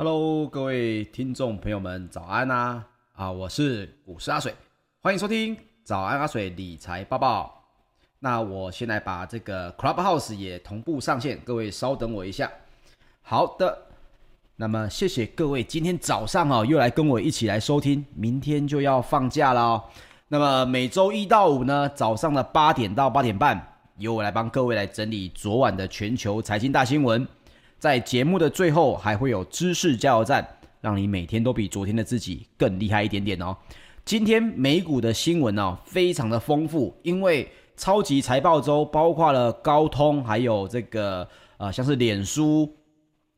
Hello，各位听众朋友们，早安啊！啊，我是股市阿水，欢迎收听早安阿水理财报报。那我先来把这个 Clubhouse 也同步上线，各位稍等我一下。好的，那么谢谢各位今天早上哦，又来跟我一起来收听，明天就要放假了哦。那么每周一到五呢，早上的八点到八点半，由我来帮各位来整理昨晚的全球财经大新闻。在节目的最后，还会有知识加油站，让你每天都比昨天的自己更厉害一点点哦。今天美股的新闻哦，非常的丰富，因为超级财报周包括了高通，还有这个呃，像是脸书，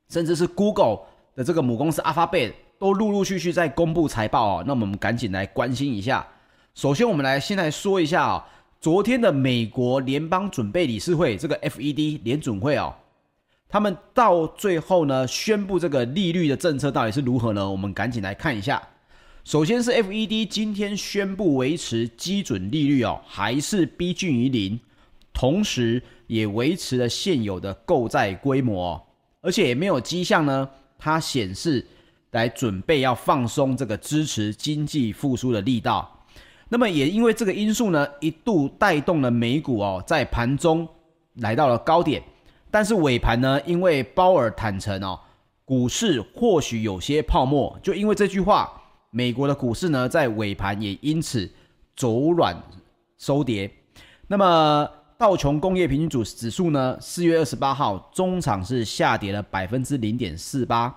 甚至是 Google 的这个母公司 Alphabet 都陆陆续续在公布财报哦。那我们赶紧来关心一下。首先，我们来先来说一下哦，昨天的美国联邦准备理事会这个 FED 联准会哦。他们到最后呢，宣布这个利率的政策到底是如何呢？我们赶紧来看一下。首先是 FED 今天宣布维持基准利率哦，还是逼近于零，同时也维持了现有的购债规模哦，而且也没有迹象呢，它显示来准备要放松这个支持经济复苏的力道。那么也因为这个因素呢，一度带动了美股哦，在盘中来到了高点。但是尾盘呢，因为鲍尔坦承哦，股市或许有些泡沫，就因为这句话，美国的股市呢在尾盘也因此走软收跌。那么道琼工业平均指数呢，四月二十八号中场是下跌了百分之零点四八，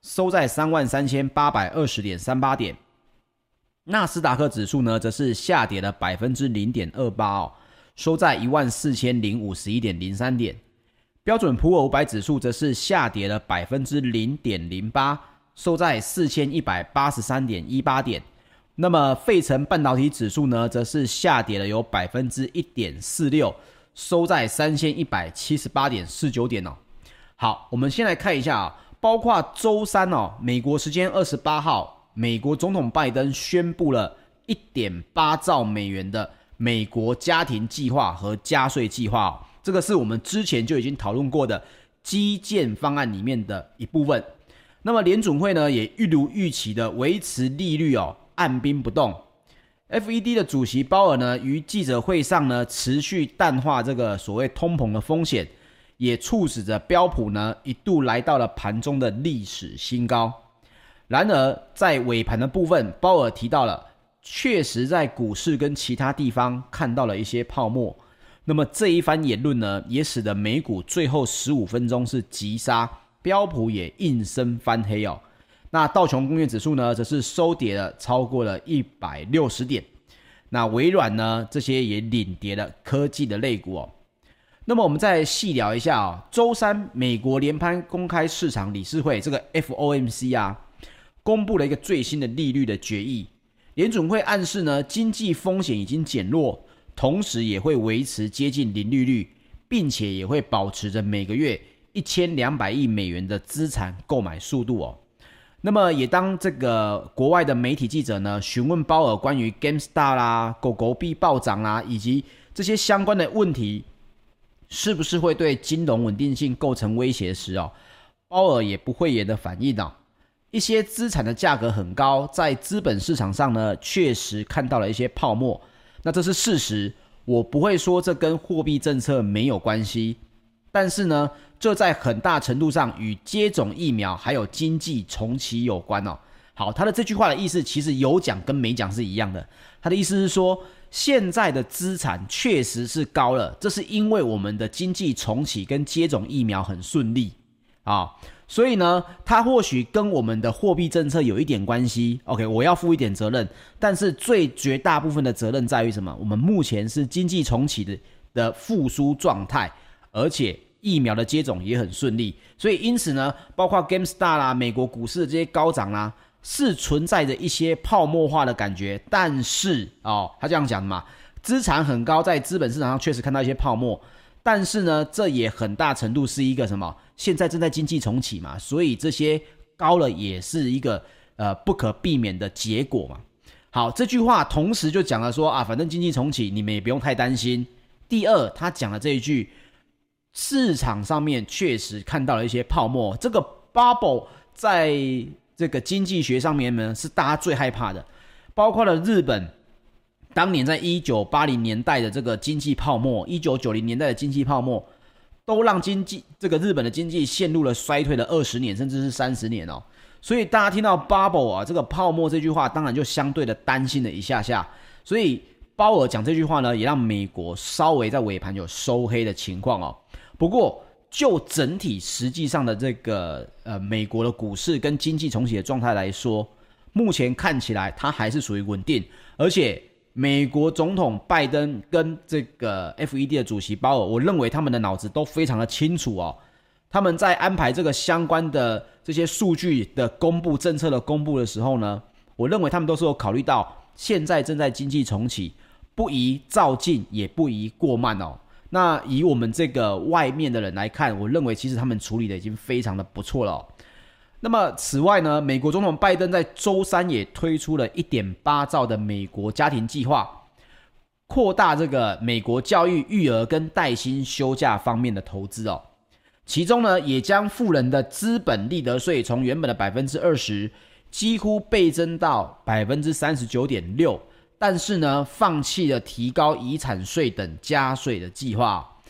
收在三万三千八百二十点三八点。纳斯达克指数呢，则是下跌了百分之零点二八哦，收在一万四千零五十一点零三点。标准普尔五百指数则是下跌了百分之零点零八，收在四千一百八十三点一八点。那么费城半导体指数呢，则是下跌了有百分之一点四六，收在三千一百七十八点四九点哦。好，我们先来看一下啊，包括周三哦，美国时间二十八号，美国总统拜登宣布了一点八兆美元的美国家庭计划和加税计划哦。这个是我们之前就已经讨论过的基建方案里面的一部分。那么联准会呢，也一如预期的维持利率哦，按兵不动。FED 的主席鲍尔呢，于记者会上呢，持续淡化这个所谓通膨的风险，也促使着标普呢一度来到了盘中的历史新高。然而在尾盘的部分，鲍尔提到了，确实在股市跟其他地方看到了一些泡沫。那么这一番言论呢，也使得美股最后十五分钟是急杀，标普也应声翻黑哦。那道琼工业指数呢，则是收跌了超过了一百六十点。那微软呢，这些也领跌了科技的类股哦。那么我们再细聊一下啊、哦，周三美国联邦公开市场理事会这个 FOMC 啊，公布了一个最新的利率的决议，联准会暗示呢，经济风险已经减弱。同时也会维持接近零利率，并且也会保持着每个月一千两百亿美元的资产购买速度哦。那么也当这个国外的媒体记者呢询问鲍尔关于 Gamestar 啦、狗狗币暴涨啦以及这些相关的问题，是不是会对金融稳定性构成威胁时哦，鲍尔也不讳言的反应哦，一些资产的价格很高，在资本市场上呢确实看到了一些泡沫。那这是事实，我不会说这跟货币政策没有关系，但是呢，这在很大程度上与接种疫苗还有经济重启有关哦。好，他的这句话的意思其实有讲跟没讲是一样的。他的意思是说，现在的资产确实是高了，这是因为我们的经济重启跟接种疫苗很顺利啊。所以呢，它或许跟我们的货币政策有一点关系。OK，我要负一点责任，但是最绝大部分的责任在于什么？我们目前是经济重启的的复苏状态，而且疫苗的接种也很顺利。所以因此呢，包括 Gamestar 啦、美国股市的这些高涨啦，是存在着一些泡沫化的感觉。但是哦，他这样讲的嘛，资产很高，在资本市场上确实看到一些泡沫。但是呢，这也很大程度是一个什么？现在正在经济重启嘛，所以这些高了也是一个呃不可避免的结果嘛。好，这句话同时就讲了说啊，反正经济重启，你们也不用太担心。第二，他讲了这一句，市场上面确实看到了一些泡沫，这个 bubble 在这个经济学上面呢，是大家最害怕的，包括了日本当年在一九八零年代的这个经济泡沫，一九九零年代的经济泡沫，都让经济这个日本的经济陷入了衰退的二十年，甚至是三十年哦。所以大家听到 bubble 啊这个泡沫这句话，当然就相对的担心了一下下。所以鲍尔讲这句话呢，也让美国稍微在尾盘有收黑的情况哦。不过就整体实际上的这个呃美国的股市跟经济重启的状态来说，目前看起来它还是属于稳定，而且。美国总统拜登跟这个 FED 的主席鲍尔，我认为他们的脑子都非常的清楚哦。他们在安排这个相关的这些数据的公布、政策的公布的时候呢，我认为他们都是有考虑到现在正在经济重启，不宜照进，也不宜过慢哦。那以我们这个外面的人来看，我认为其实他们处理的已经非常的不错了哦。那么，此外呢，美国总统拜登在周三也推出了一点八兆的美国家庭计划，扩大这个美国教育、育儿跟带薪休假方面的投资哦。其中呢，也将富人的资本利得税从原本的百分之二十几乎倍增到百分之三十九点六，但是呢，放弃了提高遗产税等加税的计划。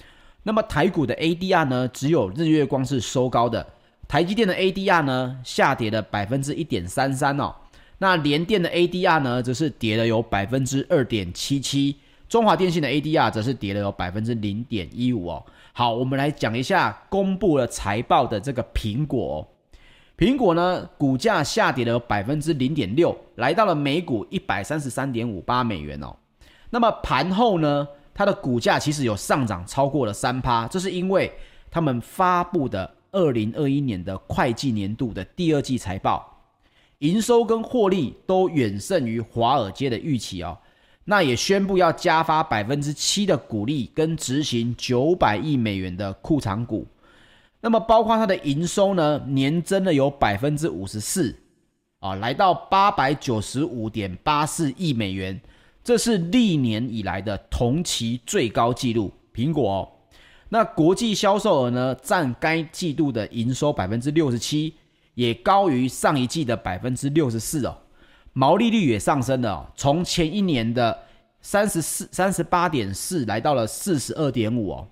那么，台股的 ADR 呢，只有日月光是收高的。台积电的 ADR 呢，下跌了百分之一点三三哦，那联电的 ADR 呢，则是跌了有百分之二点七七，中华电信的 ADR 则是跌了有百分之零点一五哦。好，我们来讲一下公布了财报的这个苹果哦，苹果呢，股价下跌了百分之零点六，来到了每股一百三十三点五八美元哦。那么盘后呢，它的股价其实有上涨超过了三趴，这是因为他们发布的。二零二一年的会计年度的第二季财报，营收跟获利都远胜于华尔街的预期哦。那也宣布要加发百分之七的股利，跟执行九百亿美元的库藏股。那么包括它的营收呢，年增了有百分之五十四啊，来到八百九十五点八四亿美元，这是历年以来的同期最高纪录。苹果。那国际销售额呢，占该季度的营收百分之六十七，也高于上一季的百分之六十四哦。毛利率也上升了哦，从前一年的三十四、三十八点四来到了四十二点五哦。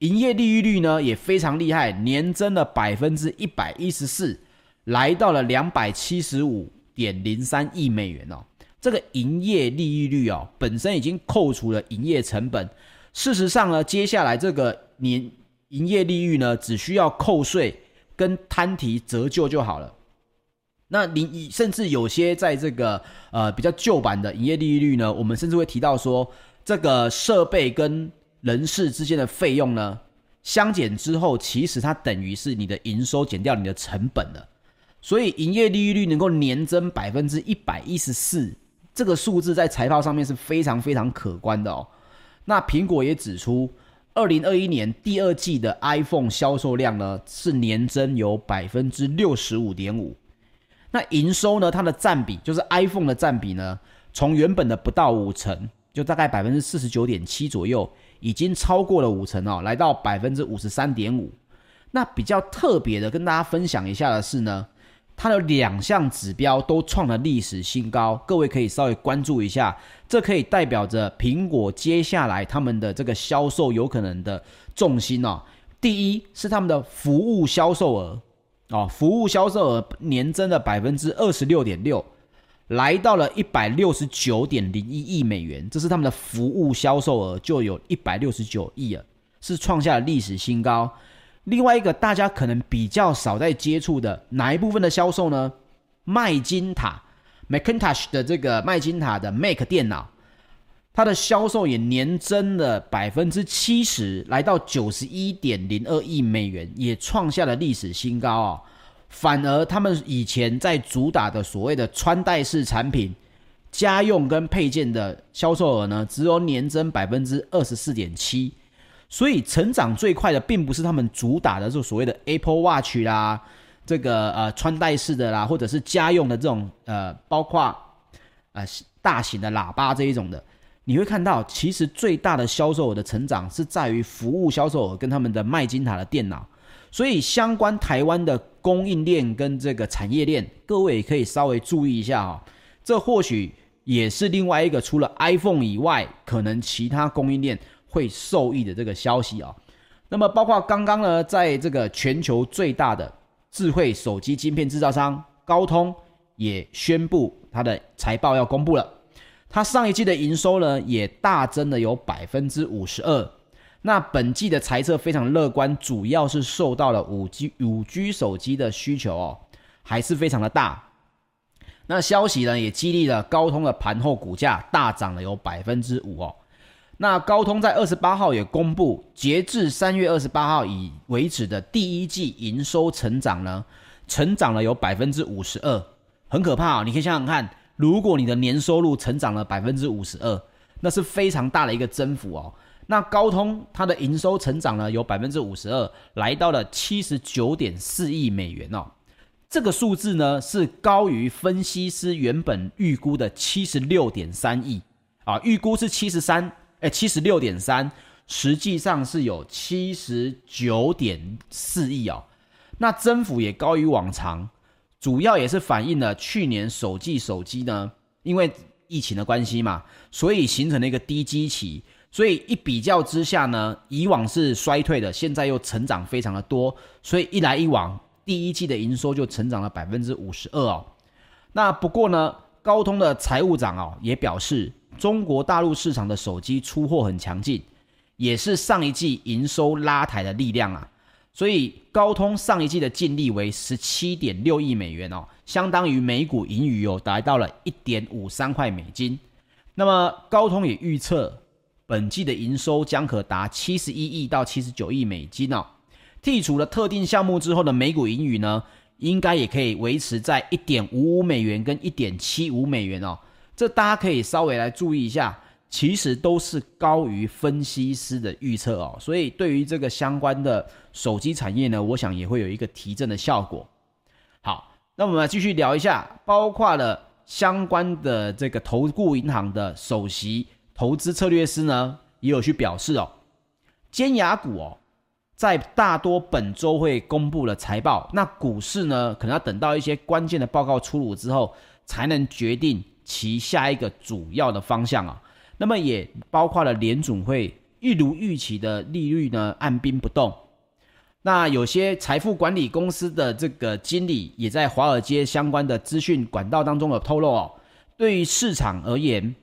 营业利润率呢也非常厉害，年增了百分之一百一十四，来到了两百七十五点零三亿美元哦。这个营业利益率哦，本身已经扣除了营业成本。事实上呢，接下来这个年营业利率呢，只需要扣税跟摊提折旧就好了。那你甚至有些在这个呃比较旧版的营业利率呢，我们甚至会提到说，这个设备跟人事之间的费用呢，相减之后，其实它等于是你的营收减掉你的成本了。所以营业利率能够年增百分之一百一十四，这个数字在财报上面是非常非常可观的哦。那苹果也指出，二零二一年第二季的 iPhone 销售量呢，是年增有百分之六十五点五。那营收呢，它的占比就是 iPhone 的占比呢，从原本的不到五成，就大概百分之四十九点七左右，已经超过了五成哦，来到百分之五十三点五。那比较特别的跟大家分享一下的是呢。它的两项指标都创了历史新高，各位可以稍微关注一下，这可以代表着苹果接下来他们的这个销售有可能的重心哦。第一是他们的服务销售额哦，服务销售额年增了百分之二十六点六，来到了一百六十九点零一亿美元，这是他们的服务销售额就有一百六十九亿了，是创下了历史新高。另外一个大家可能比较少在接触的哪一部分的销售呢？麦金塔 Macintosh 的这个麦金塔的 Mac 电脑，它的销售也年增了百分之七十，来到九十一点零二亿美元，也创下了历史新高哦。反而他们以前在主打的所谓的穿戴式产品、家用跟配件的销售额呢，只有年增百分之二十四点七。所以成长最快的并不是他们主打的这所谓的 Apple Watch 啦，这个呃穿戴式的啦，或者是家用的这种呃，包括呃大型的喇叭这一种的，你会看到其实最大的销售额的成长是在于服务销售额跟他们的麦金塔的电脑。所以相关台湾的供应链跟这个产业链，各位可以稍微注意一下哦。这或许也是另外一个除了 iPhone 以外，可能其他供应链会受益的这个消息啊。那么包括刚刚呢，在这个全球最大的智慧手机晶片制造商高通也宣布它的财报要公布了，它上一季的营收呢也大增了有百分之五十二。那本季的财测非常乐观，主要是受到了五 G 五 G 手机的需求哦，还是非常的大。那消息呢也激励了高通的盘后股价大涨了有百分之五哦。那高通在二十八号也公布，截至三月二十八号以为止的第一季营收成长呢，成长了有百分之五十二，很可怕哦。你可以想想看，如果你的年收入成长了百分之五十二，那是非常大的一个增幅哦。那高通它的营收成长呢，有百分之五十二，来到了七十九点四亿美元哦。这个数字呢是高于分析师原本预估的七十六点三亿啊，预估是七十三，哎，七十六点三，实际上是有七十九点四亿哦。那增幅也高于往常，主要也是反映了去年首季手机呢，因为疫情的关系嘛，所以形成了一个低基期。所以一比较之下呢，以往是衰退的，现在又成长非常的多，所以一来一往，第一季的营收就成长了百分之五十二哦。那不过呢，高通的财务长哦也表示，中国大陆市场的手机出货很强劲，也是上一季营收拉抬的力量啊。所以高通上一季的净利为十七点六亿美元哦，相当于每股盈余哦达到了一点五三块美金。那么高通也预测。本季的营收将可达七十一亿到七十九亿美金哦，剔除了特定项目之后的每股盈余呢，应该也可以维持在一点五五美元跟一点七五美元哦。这大家可以稍微来注意一下，其实都是高于分析师的预测哦。所以对于这个相关的手机产业呢，我想也会有一个提振的效果。好，那我们来继续聊一下，包括了相关的这个投顾银行的首席。投资策略师呢也有去表示哦，尖牙股哦，在大多本周会公布了财报，那股市呢可能要等到一些关键的报告出炉之后，才能决定其下一个主要的方向啊。那么也包括了联总会一如预期的利率呢按兵不动。那有些财富管理公司的这个经理也在华尔街相关的资讯管道当中有透露哦，对于市场而言。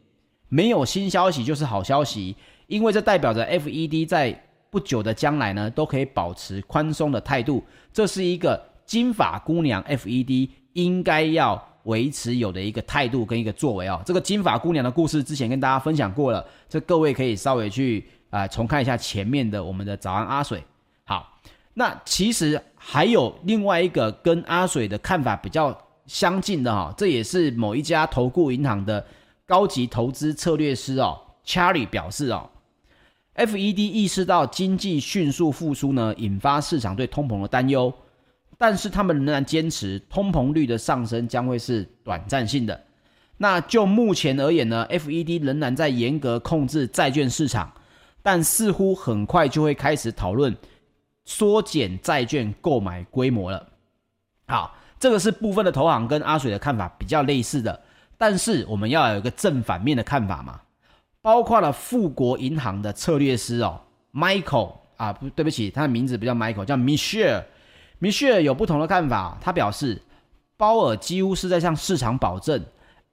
没有新消息就是好消息，因为这代表着 FED 在不久的将来呢都可以保持宽松的态度，这是一个金发姑娘 FED 应该要维持有的一个态度跟一个作为哦。这个金发姑娘的故事之前跟大家分享过了，这各位可以稍微去啊、重看一下前面的我们的早安阿水。好，那其实还有另外一个跟阿水的看法比较相近的哈、哦，这也是某一家投顾银行的。高级投资策略师哦，Charlie 表示哦，FED 意识到经济迅速复苏呢，引发市场对通膨的担忧，但是他们仍然坚持通膨率的上升将会是短暂性的。那就目前而言呢，FED 仍然在严格控制债券市场，但似乎很快就会开始讨论缩减债券购买规模了。好，这个是部分的投行跟阿水的看法比较类似的。但是我们要有一个正反面的看法嘛，包括了富国银行的策略师哦，Michael 啊，不对不起，他的名字不叫 Michael，叫 Michelle。Michelle 有不同的看法，他表示，鲍尔几乎是在向市场保证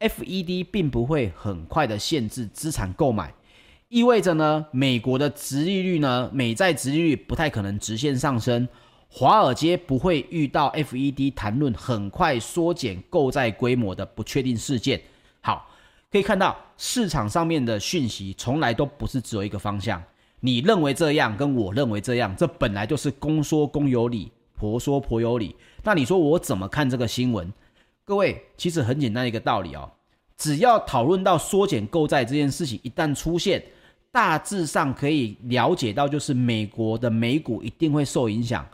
，FED 并不会很快的限制资产购买，意味着呢，美国的殖利率呢，美债殖利率不太可能直线上升。华尔街不会遇到 FED 谈论很快缩减购债规模的不确定事件。好，可以看到市场上面的讯息从来都不是只有一个方向。你认为这样，跟我认为这样，这本来就是公说公有理，婆说婆有理。那你说我怎么看这个新闻？各位，其实很简单一个道理哦，只要讨论到缩减购债这件事情一旦出现，大致上可以了解到，就是美国的美股一定会受影响。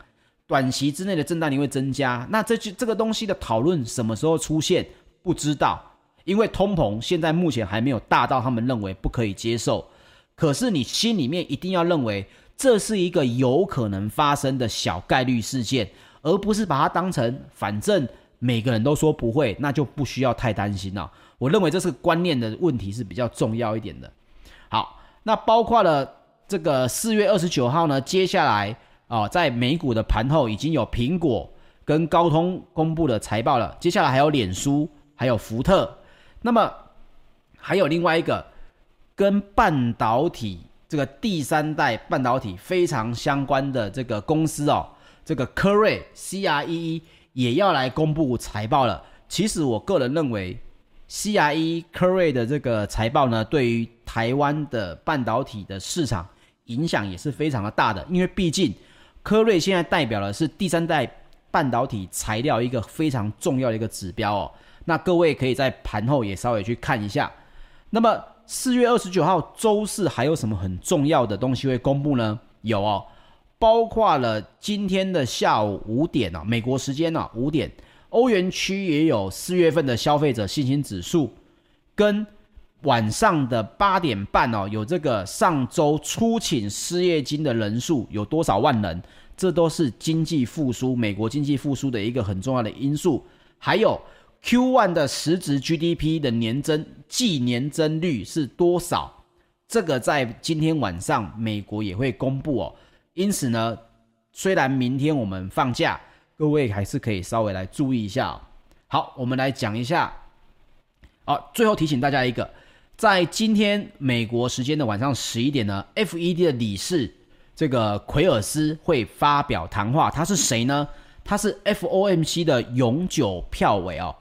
短期之内的震荡你会增加，那这句这个东西的讨论什么时候出现不知道，因为通膨现在目前还没有大到他们认为不可以接受。可是你心里面一定要认为这是一个有可能发生的小概率事件，而不是把它当成反正每个人都说不会，那就不需要太担心了。我认为这是观念的问题是比较重要一点的。好，那包括了这个四月二十九号呢，接下来啊、在美股的盘后已经有苹果跟高通公布了财报了，接下来还有脸书，还有福特，那么还有另外一个跟半导体。这个第三代半导体非常相关的这个公司哦，这个科瑞 CREE 也要来公布财报了。其实我个人认为，CREE 科瑞的这个财报呢，对于台湾的半导体的市场影响也是非常的大的。因为毕竟科瑞现在代表的是第三代半导体材料一个非常重要的一个指标哦。那各位可以在盘后也稍微去看一下。那么。四月二十九号周四还有什么很重要的东西会公布呢？有哦，包括了今天的下午五点哦，美国时间哦，五点，欧元区也有四月份的消费者信心指数，跟晚上的八点半哦，有这个上周初请失业金的人数有多少万人，这都是经济复苏，美国经济复苏的一个很重要的因素，还有。Q1 的实质 GDP 的年增季年增率是多少？这个在今天晚上美国也会公布哦。因此呢，虽然明天我们放假，各位还是可以稍微来注意一下哦。好，我们来讲一下。好，最后提醒大家一个，在今天美国时间的晚上十一点呢，FED 的理事这个奎尔斯会发表谈话。他是谁呢？他是 FOMC 的永久票委哦。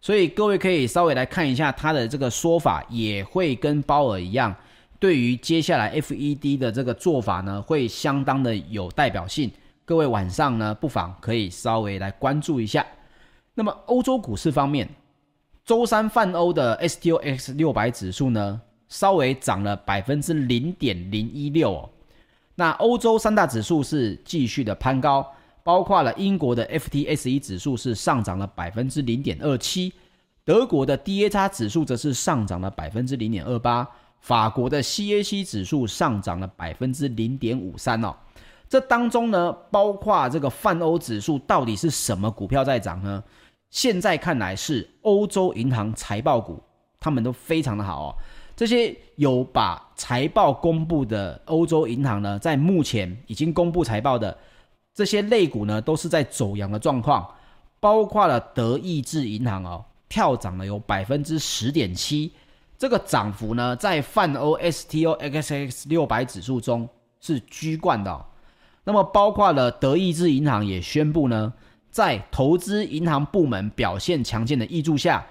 所以各位可以稍微来看一下他的这个说法，也会跟鲍尔一样，对于接下来 FED 的这个做法呢，会相当的有代表性。各位晚上呢，不妨可以稍微来关注一下。那么欧洲股市方面，周三泛欧的 STOXX 六百指数呢，稍微涨了百分之零点零一六哦。那欧洲三大指数是继续的攀高。包括了英国的 FTSE 指数是上涨了百分之零点二七，德国的 DAX 指数则是上涨了百分之零点二八，法国的 CAC 指数上涨了百分之零点五三哦。这当中呢，包括这个泛欧指数到底是什么股票在涨呢？现在看来是欧洲银行财报股，他们都非常的好哦。这些有把财报公布的欧洲银行呢，在目前已经公布财报的。这些类股呢，都是在走阳的状况，包括了德意志银行哦，跳涨了有百分之十点七，这个涨幅呢，在泛欧 STOXX 六百指数中是居冠的哦。那么，包括了德意志银行也宣布呢，在投资银行部门表现强劲的挹注下，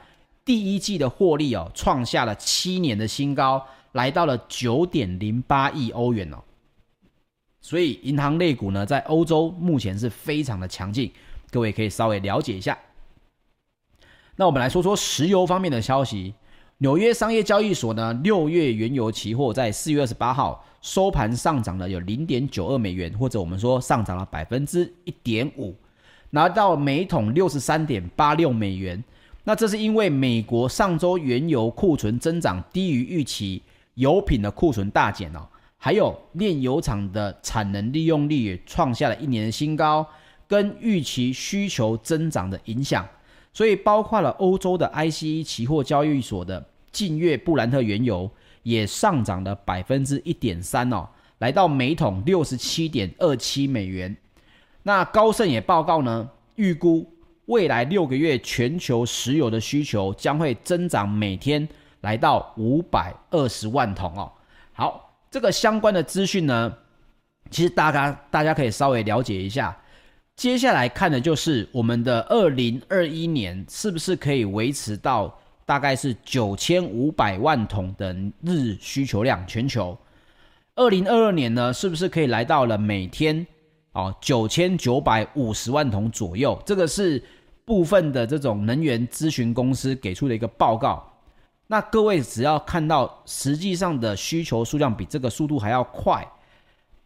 第一季的获利哦，创下了七年的新高，来到了九点零八亿欧元哦。所以银行类股呢，在欧洲目前是非常的强劲，各位可以稍微了解一下。那我们来说说石油方面的消息。纽约商业交易所呢，六月原油期货在四月二十八号收盘上涨了有零点九二美元，或者我们说上涨了百分之一点五，拿到每桶六十三点八六美元。那这是因为美国上周原油库存增长低于预期，油品的库存大减哦。还有炼油厂的产能利用率也创下了一年的新高，跟预期需求增长的影响，所以包括了欧洲的 ICE 期货交易所的近月布兰特原油也上涨了百分之一点三哦，来到每桶六十七点二七美元。那高盛也报告呢，预估未来六个月全球石油的需求将会增长每天来到五百二十万桶哦。好。这个相关的资讯呢，其实大家大家可以稍微了解一下。接下来看的就是我们的二零二一年是不是可以维持到大概是九千五百万桶的日需求量全球。二零二二年呢，是不是可以来到了每天哦九千九百五十万桶左右？这个是部分的这种能源咨询公司给出的一个报告。那各位只要看到实际上的需求数量比这个速度还要快，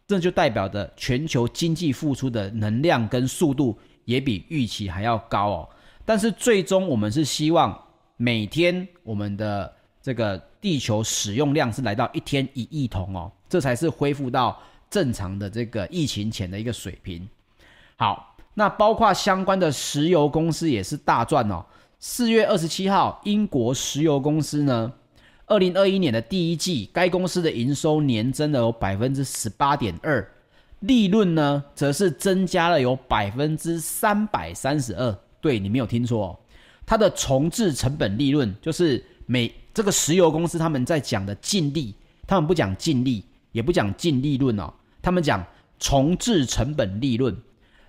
这就代表着全球经济付出的能量跟速度也比预期还要高哦。但是最终我们是希望每天我们的这个地球使用量是来到一天一亿桶哦，这才是恢复到正常的这个疫情前的一个水平。好，那包括相关的石油公司也是大赚哦。四月二十七号，英国石油公司呢，二零二一年的第一季，该公司的营收年增了有百分之十八点二，利润呢，则是增加了有百分之三百三十二。对，你没有听错哦，它的重置成本利润就是每这个石油公司他们在讲的净利，他们不讲净利，也不讲净利润哦，他们讲重置成本利润，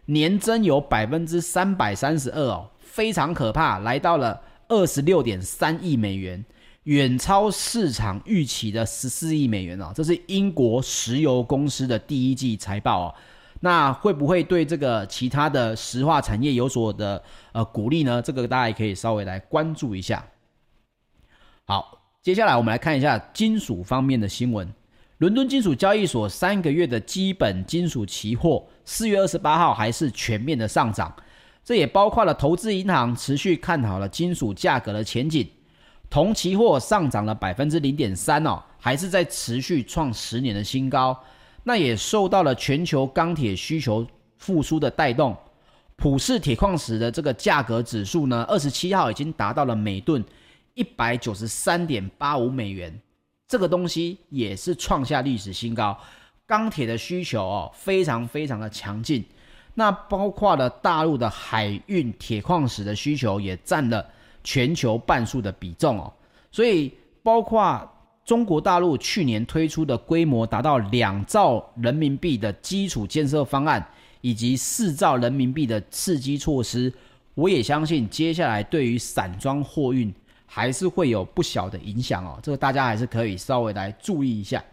年增有百分之三百三十二哦。非常可怕，来到了二十六点三亿美元，远超市场预期的十四亿美元哦。这是英国石油公司的第一季财报哦。那会不会对这个其他的石化产业有所的呃鼓励呢？这个大家也可以稍微来关注一下。好，接下来我们来看一下金属方面的新闻。伦敦金属交易所三个月的基本金属期货，四月二十八号还是全面的上涨。这也包括了投资银行持续看好了金属价格的前景，铜期货上涨了百分之零点三哦，还是在持续创十年的新高。那也受到了全球钢铁需求复苏的带动，普世铁矿石的这个价格指数呢，二十七号已经达到了每吨一百九十三点八五美元，这个东西也是创下历史新高。钢铁的需求哦，非常非常的强劲。那包括了大陆的海运铁矿石的需求也占了全球半数的比重哦，所以包括中国大陆去年推出的规模达到两兆人民币的基础建设方案，以及四兆人民币的刺激措施，我也相信接下来对于散装货运还是会有不小的影响哦，这个大家还是可以稍微来注意一下。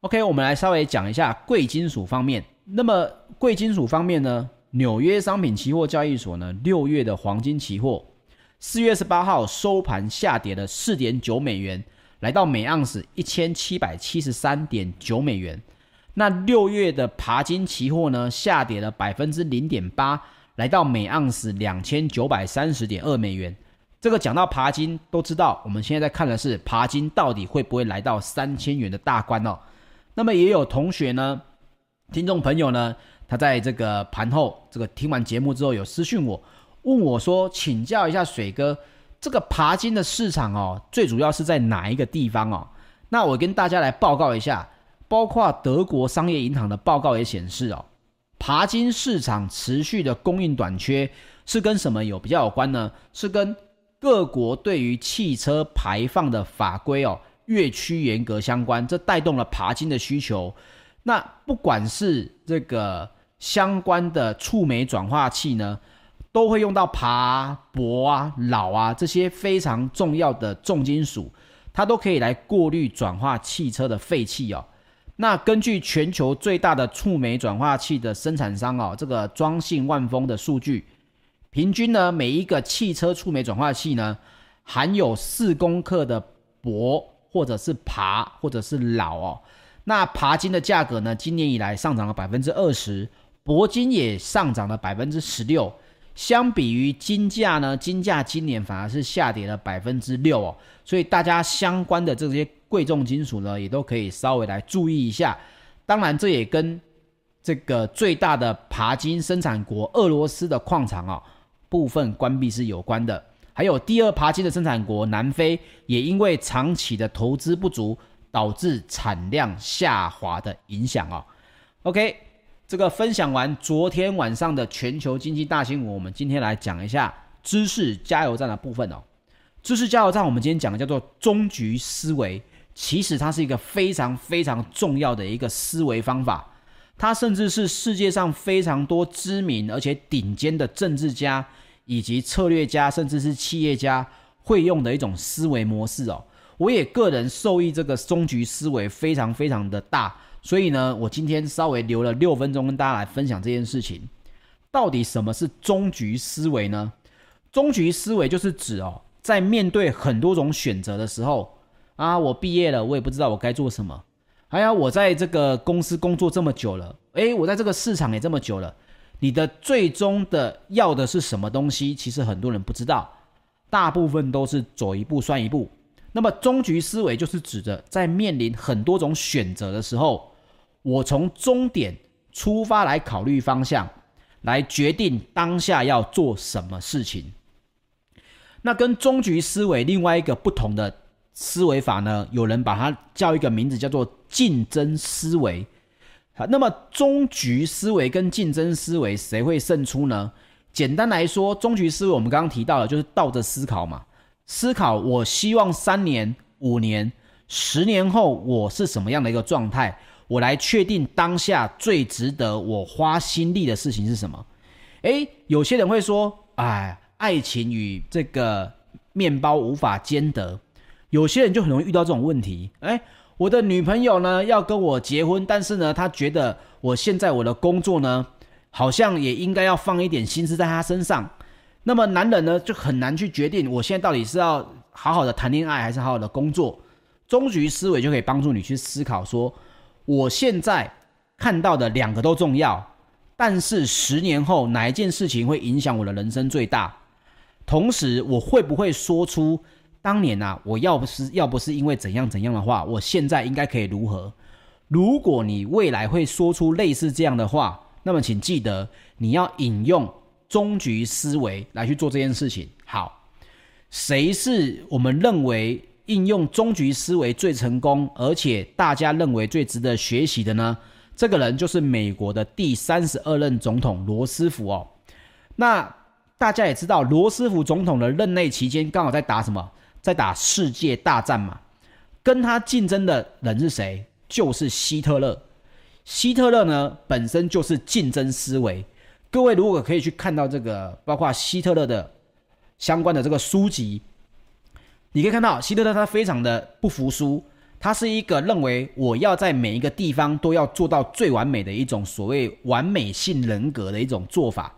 OK，我们来稍微讲一下贵金属方面。那么贵金属方面呢，纽约商品期货交易所呢，六月的黄金期货，四月十八号收盘下跌了四点九美元，来到每盎司一千七百七十三点九美元。那六月的爬金期货呢，下跌了百分之零点八，来到每盎司两千九百三十点二美元。这个讲到爬金，都知道我们现在在看的是爬金到底会不会来到三千元的大关哦。那么也有同学呢。听众朋友呢，他在这个盘后，这个听完节目之后有私讯我，问我说：“请教一下水哥，这个鈀金的市场哦，最主要是在哪一个地方哦？”那我跟大家来报告一下，包括德国商业银行的报告也显示哦，鈀金市场持续的供应短缺是跟什么有比较有关呢？是跟各国对于汽车排放的法规哦越趋严格相关，这带动了鈀金的需求。那不管是这个相关的触媒转化器呢，都会用到鈀、铂啊、老啊这些非常重要的重金属，它都可以来过滤转化汽车的废气哦。那根据全球最大的触媒转化器的生产商哦，这个庄信万丰的数据，平均呢每一个汽车触媒转化器呢，含有四公克的铂或者是爬或者是老哦。那鈀金的价格呢？今年以来上涨了百分之二十，铂金也上涨了百分之十六。相比于金价呢，金价今年反而是下跌了百分之六哦。所以大家相关的这些贵重金属呢，也都可以稍微来注意一下。当然，这也跟这个最大的爬金生产国俄罗斯的矿场啊部分关闭是有关的。还有第二爬金的生产国南非，也因为长期的投资不足。导致产量下滑的影响哦。OK，这个分享完昨天晚上的全球经济大新闻，我们今天来讲一下知识加油站的部分哦。知识加油站，我们今天讲的叫做终局思维，其实它是一个非常非常重要的一个思维方法，它甚至是世界上非常多知名而且顶尖的政治家以及策略家，甚至是企业家会用的一种思维模式哦。我也个人受益这个终局思维非常非常的大，所以呢，我今天稍微留了六分钟跟大家来分享这件事情。到底什么是终局思维呢？终局思维就是指哦，在面对很多种选择的时候啊，我毕业了，我也不知道我该做什么。哎呀，我在这个公司工作这么久了，诶，我在这个市场也这么久了，你的最终的要的是什么东西？其实很多人不知道，大部分都是走一步算一步。那么终局思维就是指着在面临很多种选择的时候，我从终点出发来考虑方向，来决定当下要做什么事情。那跟终局思维另外一个不同的思维法呢，有人把它叫一个名字，叫做竞争思维。好，那么终局思维跟竞争思维谁会胜出呢？简单来说，终局思维我们刚刚提到的，就是倒着思考嘛，思考我希望三年、五年、十年后我是什么样的一个状态，我来确定当下最值得我花心力的事情是什么。诶，有些人会说，哎。爱情与这个面包无法兼得，有些人就很容易遇到这种问题。诶，我的女朋友呢要跟我结婚，但是呢，她觉得我现在我的工作呢，好像也应该要放一点心思在她身上。那么男人呢就很难去决定，我现在到底是要好好的谈恋爱，还是好好的工作。终局思维就可以帮助你去思考说，我现在看到的两个都重要，但是十年后哪一件事情会影响我的人生最大？同时，我会不会说出当年啊，我要不是要不是因为怎样怎样的话，我现在应该可以如何？如果你未来会说出类似这样的话，那么请记得你要引用终局思维来去做这件事情。好，谁是我们认为应用终局思维最成功，而且大家认为最值得学习的呢？这个人就是美国的第三十二任总统罗斯福哦。那。大家也知道，罗斯福总统的任内期间刚好在打什么？在打世界大战嘛。跟他竞争的人是谁？就是希特勒。希特勒呢，本身就是竞争思维。各位如果可以去看到这个，包括希特勒的相关的这个书籍，你可以看到希特勒他非常的不服输，他是一个认为我要在每一个地方都要做到最完美的一种所谓完美性人格的一种做法。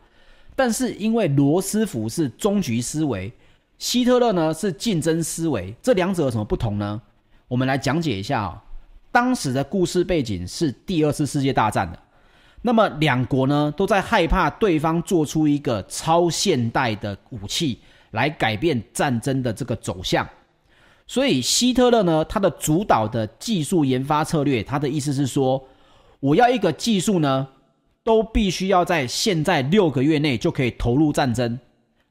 但是因为罗斯福是终局思维，希特勒呢是竞争思维，这两者有什么不同呢？我们来讲解一下哦。当时的故事背景是第二次世界大战的，那么两国呢都在害怕对方做出一个超现代的武器来改变战争的这个走向，所以希特勒呢他的主导的技术研发策略，他的意思是说，我要一个技术呢。都必须要在现在六个月内就可以投入战争，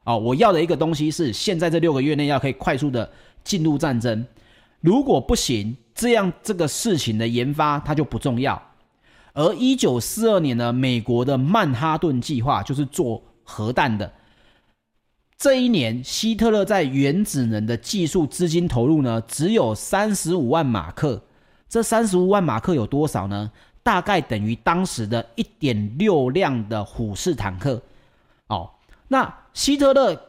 哦，我要的一个东西是现在这六个月内要可以快速的进入战争。如果不行，这样这个事情的研发它就不重要。而一九四二年呢，美国的曼哈顿计划就是做核弹的。这一年，希特勒在原子能的技术资金投入呢，只有三十五万马克。这三十五万马克有多少呢？大概等于当时的一点六辆的虎式坦克，哦，那希特勒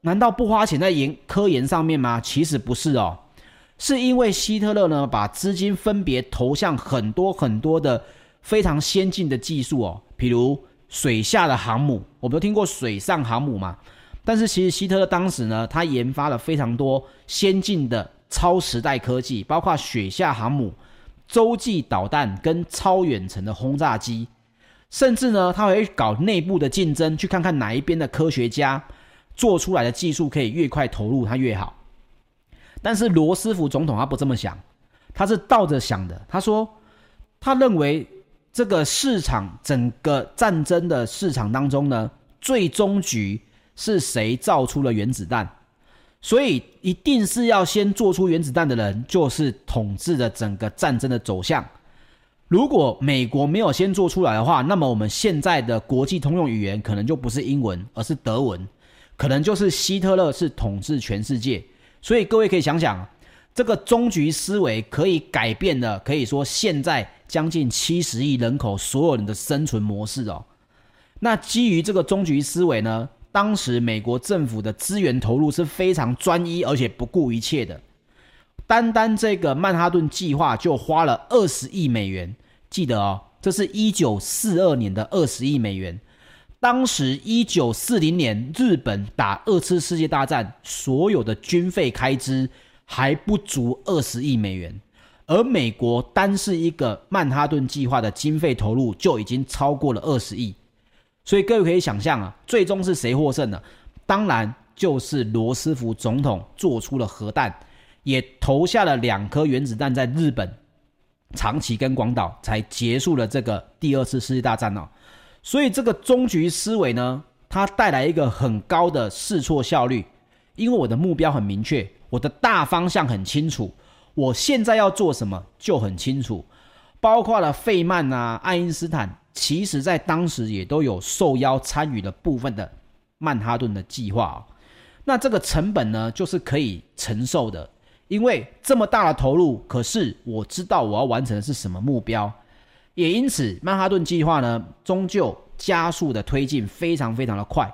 难道不花钱在研科研上面吗？其实不是哦，是因为希特勒呢把资金分别投向很多很多的非常先进的技术哦，比如水下的航母，我们都听过水上航母嘛，但是其实希特勒当时呢，他研发了非常多先进的超时代科技，包括水下航母。洲际导弹跟超远程的轰炸机，甚至呢，他会搞内部的竞争，去看看哪一边的科学家做出来的技术可以越快投入，他越好。但是罗斯福总统他不这么想，他是倒着想的。他说，他认为这个市场整个战争的市场当中呢，最终局是谁造出了原子弹？所以，一定是要先做出原子弹的人，就是统治的整个战争的走向。如果美国没有先做出来的话，那么我们现在的国际通用语言可能就不是英文，而是德文，可能就是希特勒是统治全世界。所以各位可以想想，这个终局思维可以改变的，可以说现在将近七十亿人口所有人的生存模式哦。那基于这个终局思维呢？当时美国政府的资源投入是非常专一，而且不顾一切的。单单这个曼哈顿计划就花了二十亿美元。记得哦，这是一九四二年的二十亿美元。当时一九四零年日本打二次世界大战，所有的军费开支还不足二十亿美元，而美国单是一个曼哈顿计划的经费投入就已经超过了二十亿。所以各位可以想象啊，最终是谁获胜呢？当然就是罗斯福总统做出了核弹，也投下了两颗原子弹在日本。长崎跟广岛才结束了这个第二次世界大战哦。所以这个终局思维呢，它带来一个很高的试错效率，因为我的目标很明确，我的大方向很清楚，我现在要做什么就很清楚。包括了费曼啊、爱因斯坦，其实在当时也都有受邀参与了部分的曼哈顿的计划哦。那这个成本呢，就是可以承受的，因为这么大的投入，可是我知道我要完成的是什么目标。也因此，曼哈顿计划呢，终究加速的推进非常非常的快。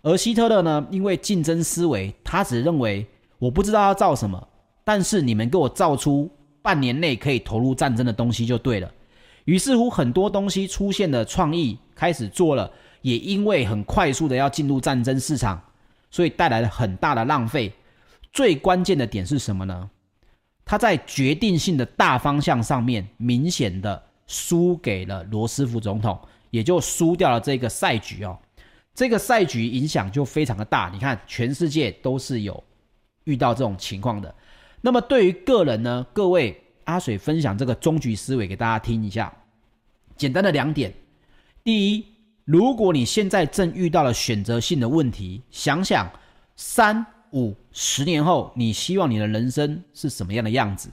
而希特勒呢，因为竞争思维，他只认为我不知道要造什么，但是你们给我造出半年内可以投入战争的东西就对了。于是乎，很多东西出现了创意，开始做了，也因为很快速的要进入战争市场，所以带来了很大的浪费。最关键的点是什么呢？他在决定性的大方向上面，明显的。输给了罗斯福总统，也就输掉了这个赛局哦。这个赛局影响就非常的大。你看，全世界都是有遇到这种情况的。那么对于个人呢，各位阿水分享这个终局思维给大家听一下。简单的两点：第一，如果你现在正遇到了选择性的问题，想想三五十年后，你希望你的人生是什么样的样子？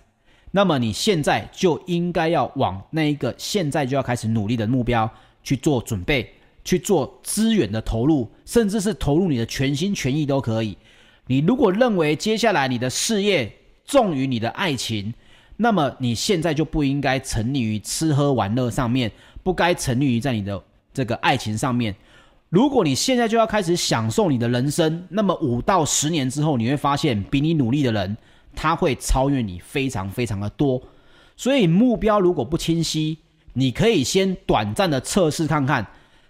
那么你现在就应该要往那一个现在就要开始努力的目标去做准备，去做资源的投入，甚至是投入你的全心全意都可以。你如果认为接下来你的事业重于你的爱情，那么你现在就不应该沉溺于吃喝玩乐上面，不该沉溺于在你的这个爱情上面。如果你现在就要开始享受你的人生，那么五到十年之后，你会发现比你努力的人。他会超越你非常非常的多，所以目标如果不清晰，你可以先短暂的测试看看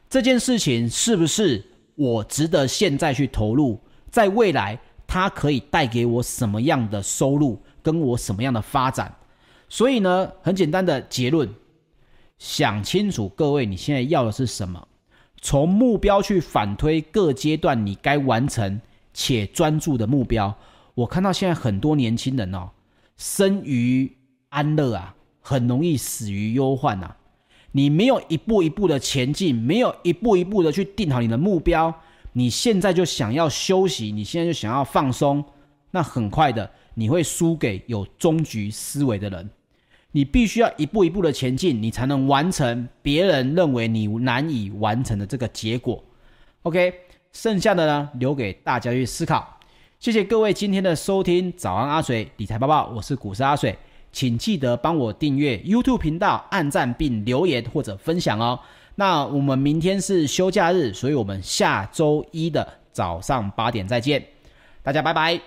这件事情是不是我值得现在去投入，在未来它可以带给我什么样的收入，跟我什么样的发展。所以呢，很简单的结论，想清楚各位你现在要的是什么，从目标去反推各阶段你该完成且专注的目标。我看到现在很多年轻人哦，生于安乐啊，很容易死于忧患呐。你没有一步一步的前进，没有一步一步的去定好你的目标，你现在就想要休息，你现在就想要放松，那很快的你会输给有终局思维的人。你必须要一步一步的前进，你才能完成别人认为你难以完成的这个结果。OK，剩下的呢，留给大家去思考。谢谢各位今天的收听，早安阿水理财报报，我是股市阿水，请记得帮我订阅 YouTube 频道，按赞并留言或者分享哦。那我们明天是休假日，所以我们下周一的早上八点再见，大家拜拜。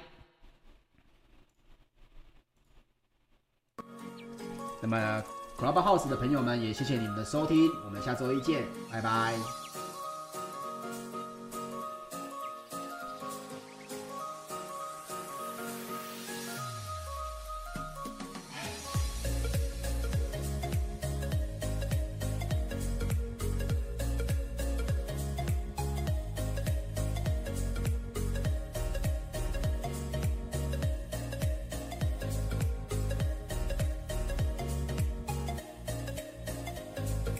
那么 Clubhouse 的朋友们也谢谢你们的收听，我们下周一见，拜拜。